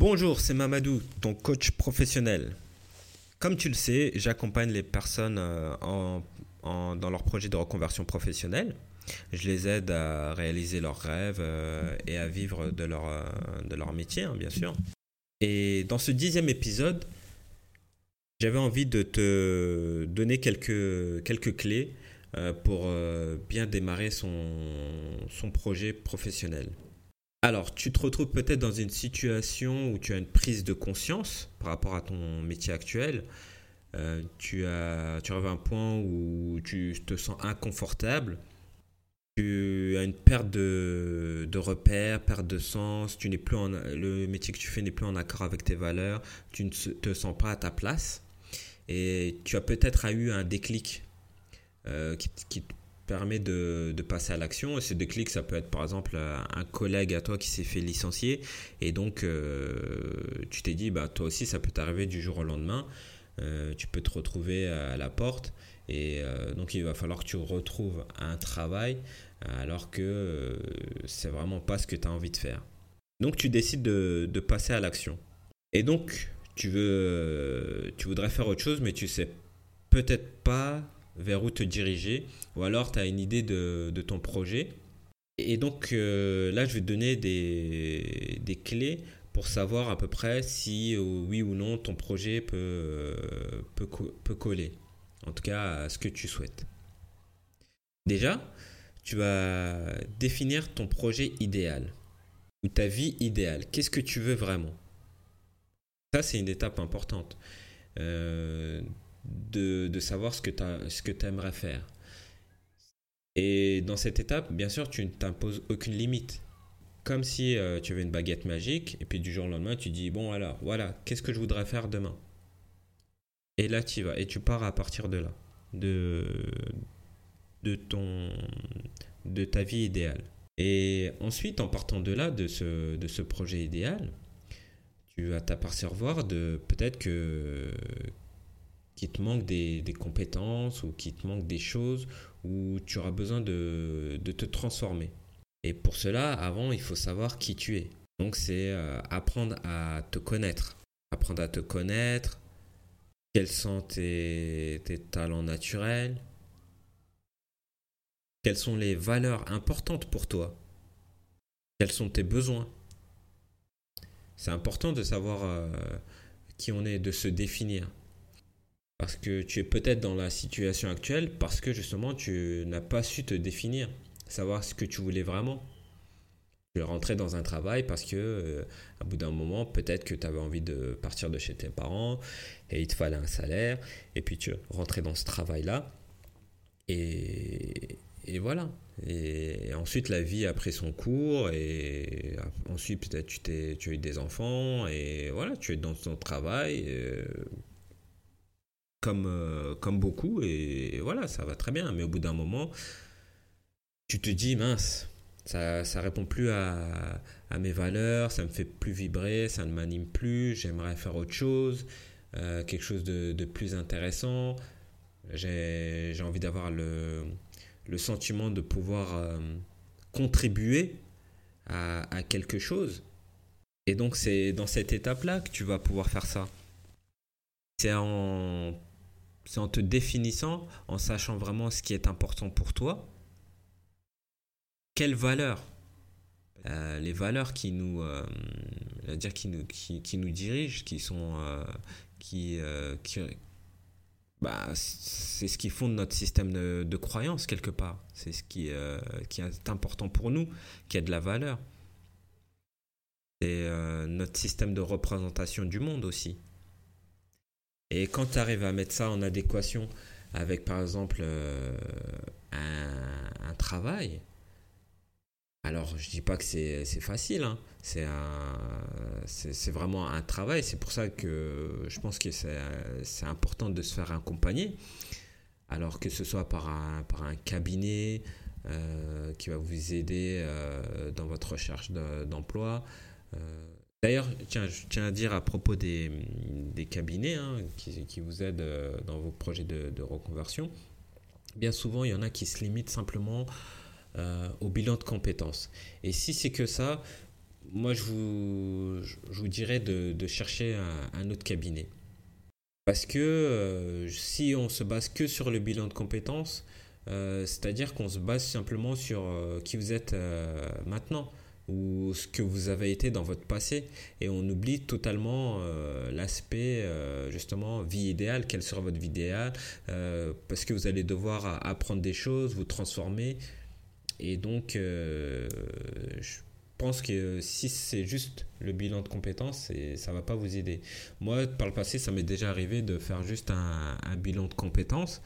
Bonjour, c'est Mamadou, ton coach professionnel. Comme tu le sais, j'accompagne les personnes euh, dans leurs projets de reconversion professionnelle. Je les aide à réaliser leurs rêves euh, et à vivre de leur, euh, leur métier, hein, bien sûr. Et dans ce dixième épisode, j'avais envie de te donner quelques, clés pour bien démarrer son projet professionnel. Alors, tu te retrouves peut-être dans une situation où tu as une prise de conscience par rapport à ton métier actuel. Euh, tu, as, tu arrives à un point où tu te sens inconfortable. Tu as une perte de, de repères, perte de sens. Tu n'es plus en, le métier que tu fais n'est plus en accord avec tes valeurs. Tu ne te sens pas à ta place. Et tu as peut-être eu un déclic euh, qui, permet de, passer à l'action. Ces déclics, ça peut être par exemple un collègue à toi qui s'est fait licencier et donc euh, tu t'es dit, bah, toi aussi, ça peut t'arriver du jour au lendemain. Euh, tu peux te retrouver à la porte et euh, donc il va falloir que tu retrouves un travail alors que c'est vraiment pas ce que tu as envie de faire. Donc tu décides de, de passer à l'action. Et donc tu veux, tu voudrais faire autre chose, mais tu sais peut-être pas vers où te diriger, ou alors tu as une idée de, ton projet. Et donc euh, là, je vais te donner des, clés pour savoir à peu près si euh, oui ou non ton projet peut, euh, peut, coller, en tout cas à ce que tu souhaites. Déjà, tu vas définir ton projet idéal ou ta vie idéale. Qu'est-ce que tu veux vraiment? Ça, c'est une étape importante de, savoir ce que tu aimerais faire. Et dans cette étape, bien sûr, tu ne t'imposes aucune limite. Comme si euh, tu avais une baguette magique, et puis du jour au lendemain, tu dis, bon alors, voilà, qu'est-ce que je voudrais faire demain? Et là, tu vas, et tu pars à partir de là, de, de, ton, de ta vie idéale. Et ensuite, en partant de là, de ce, de ce projet idéal, tu vas t'apercevoir de peut-être que, qu'il te manque des, compétences ou qu'il te manque des choses où tu auras besoin de, te transformer. Et pour cela, avant, il faut savoir qui tu es. Donc c'est euh, apprendre à te connaître. Apprendre à te connaître, quels sont tes, tes talents naturels, quelles sont les valeurs importantes pour toi, quels sont tes besoins. C'est important de savoir euh, qui on est, de se définir. Parce que tu es peut-être dans la situation actuelle parce que justement tu n'as pas su te définir, savoir ce que tu voulais vraiment. Tu es rentré dans un travail parce que euh, à bout d'un moment, peut-être que tu avais envie de partir de chez tes parents et il te fallait un salaire. Et puis tu rentré dans ce travail-là. Et, et voilà. Et ensuite, la vie a pris son cours. Et ensuite, peut-être tu, tu as eu des enfants. Et voilà, tu es dans ton travail. Euh, comme, euh, comme beaucoup, et, voilà, ça va très bien. Mais au bout d'un moment, tu te dis, mince, ça ne répond plus à, à, mes valeurs, ça me fait plus vibrer, ça ne m'anime plus, j'aimerais faire autre chose, euh, quelque chose de, de, plus intéressant. J'ai envie d'avoir le, le, sentiment de pouvoir euh, contribuer à, à quelque chose. Et donc c'est dans cette étape-là que tu vas pouvoir faire ça. C'est en c'est en te définissant, en sachant vraiment ce qui est important pour toi. Quelles valeurs? Euh, Les valeurs qui nous, euh, dire qui nous, qui, qui, nous dirigent, qui sont, euh, qui, bah, c'est ce qui fonde notre système de, de croyance quelque part. C'est ce qui, qui est important pour nous, qui a de la valeur. C'est notre système de représentation du monde aussi. Et quand tu arrives à mettre ça en adéquation avec, par exemple, euh, un, travail, alors je dis pas que c'est facile, hein. c'est vraiment un travail. C'est pour ça que je pense que c'est important de se faire accompagner. Alors que ce soit par un, cabinet euh, qui va vous aider euh, dans votre recherche d'emploi. D'ailleurs, tiens, je tiens à dire à propos des, cabinets hein, qui, vous aident euh, dans vos projets de, reconversion, bien souvent, il y en a qui se limitent simplement euh, au bilan de compétences. Et si c'est que ça, moi, je vous, dirais de, chercher un, autre cabinet. Parce que euh, si on se base que sur le bilan de compétences, c'est-à-dire qu'on se base simplement sur qui vous êtes maintenant ou ce que vous avez été dans votre passé et on oublie totalement l'aspect justement vie idéale, quelle sera votre vie idéale parce que vous allez devoir apprendre des choses, vous transformer et donc je pense que si c'est juste le bilan de compétences, ça va pas vous aider. Moi, par le passé, ça m'est déjà arrivé de faire juste un, bilan de compétences.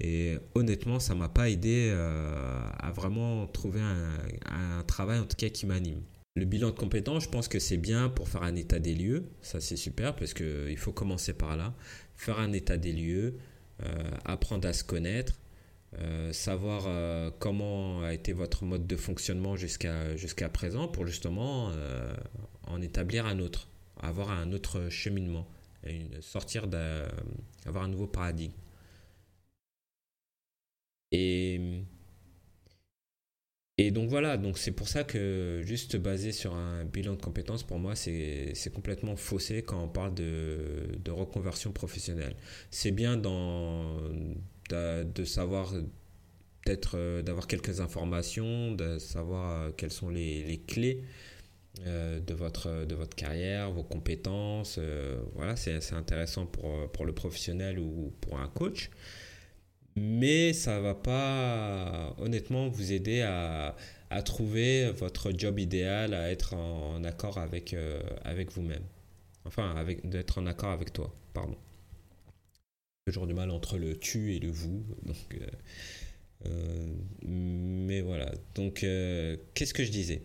Et honnêtement, ça m'a pas aidé euh, à vraiment trouver un, travail, en tout cas, qui m'anime. Le bilan de compétences, je pense que c'est bien pour faire un état des lieux. Ça, c'est super parce qu'il faut commencer par là. Faire un état des lieux, euh, apprendre à se connaître, euh, savoir euh, comment a été votre mode de fonctionnement jusqu'à jusqu'à présent pour justement euh, en établir un autre, avoir un autre cheminement, une, sortir d'avoir un nouveau paradigme. Et, donc voilà, donc c'est pour ça que juste basé sur un bilan de compétences, pour moi, c'est complètement faussé quand on parle de, reconversion professionnelle. C'est bien de savoir peut-être euh, d'avoir quelques informations, de savoir euh, quelles sont les, les clés euh, de, votre, de votre carrière, vos compétences. voilà, c'est intéressant pour, pour le professionnel ou pour un coach. Mais ça va pas honnêtement vous aider à, à, trouver votre job idéal, à être en, accord avec, avec vous-même. Enfin, d'être en accord avec toi, pardon toujours du mal entre le tu et le vous. Donc, euh, euh, mais voilà. Donc, euh, qu'est-ce que je disais?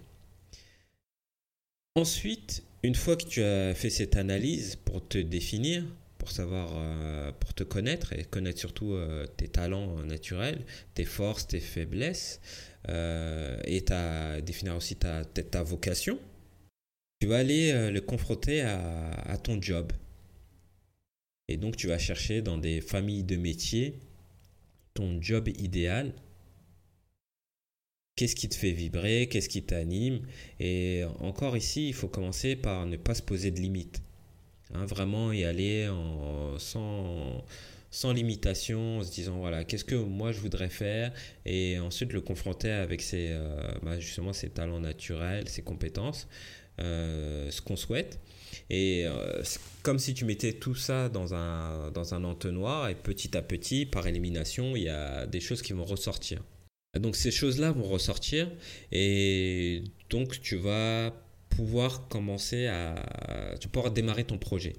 Ensuite, une fois que tu as fait cette analyse pour te définir, pour savoir, pour te connaître et connaître surtout tes talents naturels, tes forces, tes faiblesses, et ta, définir aussi ta, ta vocation, tu vas aller le confronter à ton job. Et donc tu vas chercher dans des familles de métiers ton job idéal. Qu'est-ce qui te fait vibrer? Qu'est-ce qui t'anime? Et encore ici, il faut commencer par ne pas se poser de limites. Hein, vraiment y aller sans, sans limitation, en se disant voilà, qu'est-ce que moi je voudrais faire? Et ensuite le confronter avec ses, euh, bah, justement ses talents naturels, ses compétences, euh, ce qu'on souhaite. Et euh, comme si tu mettais tout ça dans un, dans un entonnoir et petit à petit, par élimination, il y a des choses qui vont ressortir. Donc ces choses-là vont ressortir et donc tu vas pouvoir commencer à... Tu pouvoir démarrer ton projet.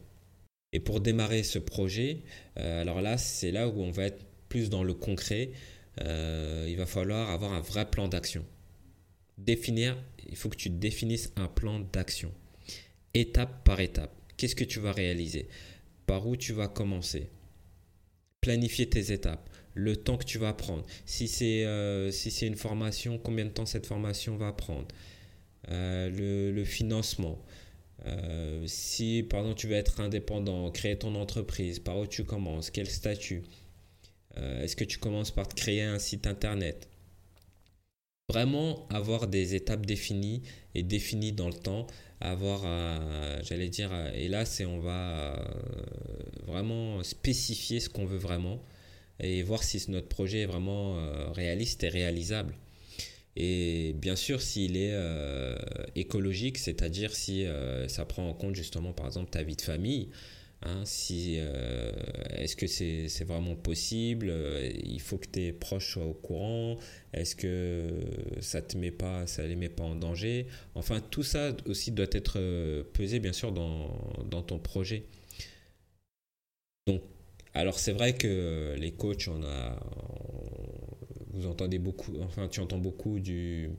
Et pour démarrer ce projet, euh, alors là, c'est là où on va être plus dans le concret. Euh, il va falloir avoir un vrai plan d'action. Définir, il faut que tu définisses un plan d'action étape par étape. Qu'est-ce que tu vas réaliser? Par où tu vas commencer? Planifier tes étapes, le temps que tu vas prendre. Si c'est euh, si c'est une formation, combien de temps cette formation va prendre? Euh, le, financement. Euh, si, pardon, tu veux être indépendant, créer ton entreprise, par où tu commences, quel statut Est-ce que tu commences par te créer un site internet? Vraiment avoir des étapes définies et définies dans le temps avoir, euh, j'allais dire, euh, et là, c'est on va euh, vraiment spécifier ce qu'on veut vraiment et voir si notre projet est vraiment réaliste et réalisable. Et bien sûr, s'il est écologique, c'est-à-dire si ça prend en compte justement, par exemple, ta vie de famille, Hein, si, euh, est-ce que c'est vraiment possible Il faut que tes proches soient au courant. Est-ce que ça te met pas, ça les met pas en danger Enfin, tout ça aussi doit être euh, pesé bien sûr dans, dans ton projet. Donc, alors c'est vrai que les coachs, on a, vous entendez beaucoup, enfin tu entends beaucoup du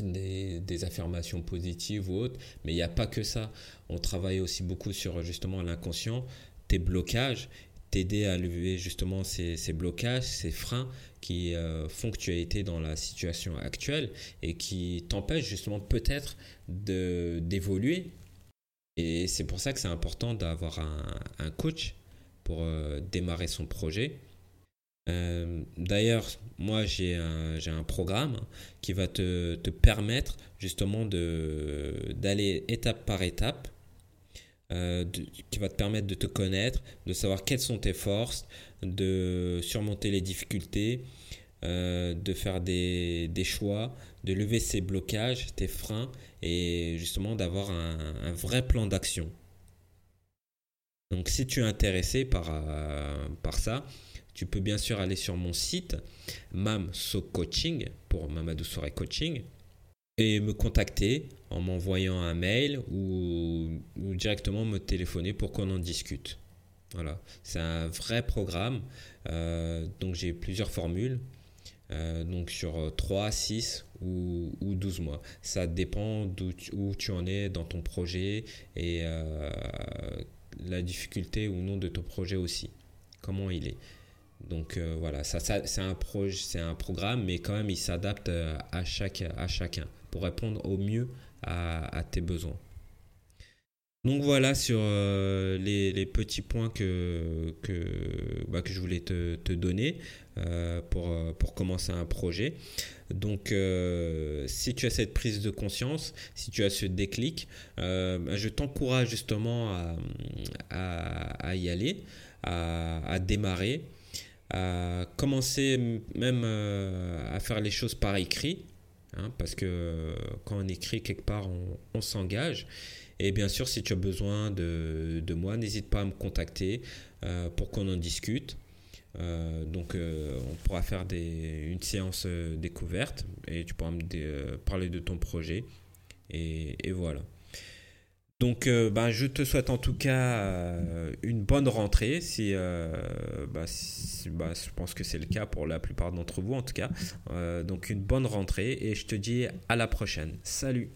des, affirmations positives ou autres, mais il n'y a pas que ça. On travaille aussi beaucoup sur justement l'inconscient, tes blocages, t'aider à lever justement ces, blocages, ces freins qui euh, font que tu as été dans la situation actuelle et qui t'empêchent justement peut-être d'évoluer. Et c'est pour ça que c'est important d'avoir un, coach pour euh, démarrer son projet D'ailleurs, moi j'ai un, programme qui va te, permettre justement d'aller étape par étape euh, qui va te permettre de te connaître, de savoir quelles sont tes forces, de surmonter les difficultés, euh, de faire des, choix, de lever ces blocages, tes freins et justement d'avoir un, vrai plan d'action. Donc si tu es intéressé euh, par ça, tu peux bien sûr aller sur mon site MamSo Coaching pour Mamadou Soirée Coaching et me contacter en m'envoyant un mail ou, directement me téléphoner pour qu'on en discute. Voilà, c'est un vrai programme. Euh, donc j'ai plusieurs formules. Euh, donc sur 3, 6 ou, ou 12 mois. Ça dépend où tu en es dans ton projet et euh, la difficulté ou non de ton projet aussi. Comment il est. Donc voilà, ça, c'est un, c'est un programme, mais quand même il s'adapte à, chaque, à chacun pour répondre au mieux à, tes besoins. Donc voilà sur euh, les, petits points que, bah, je voulais te, donner euh, pour, commencer un projet. Donc euh, si tu as cette prise de conscience, si tu as ce déclic, bah, je t'encourage justement à, y aller, à démarrer, commencer même à faire les choses par écrit Hein, parce que euh, quand on écrit quelque part, on, s'engage. Et bien sûr, si tu as besoin de, de moi, n'hésite pas à me contacter euh, pour qu'on en discute. Euh, donc, on pourra faire des, une séance découverte et tu pourras me parler de ton projet. Et, et voilà. Donc, ben, je te souhaite en tout cas une bonne rentrée. Si, bah, bah, je pense que c'est le cas pour la plupart d'entre vous, en tout cas. donc, une bonne rentrée et je te dis à la prochaine. Salut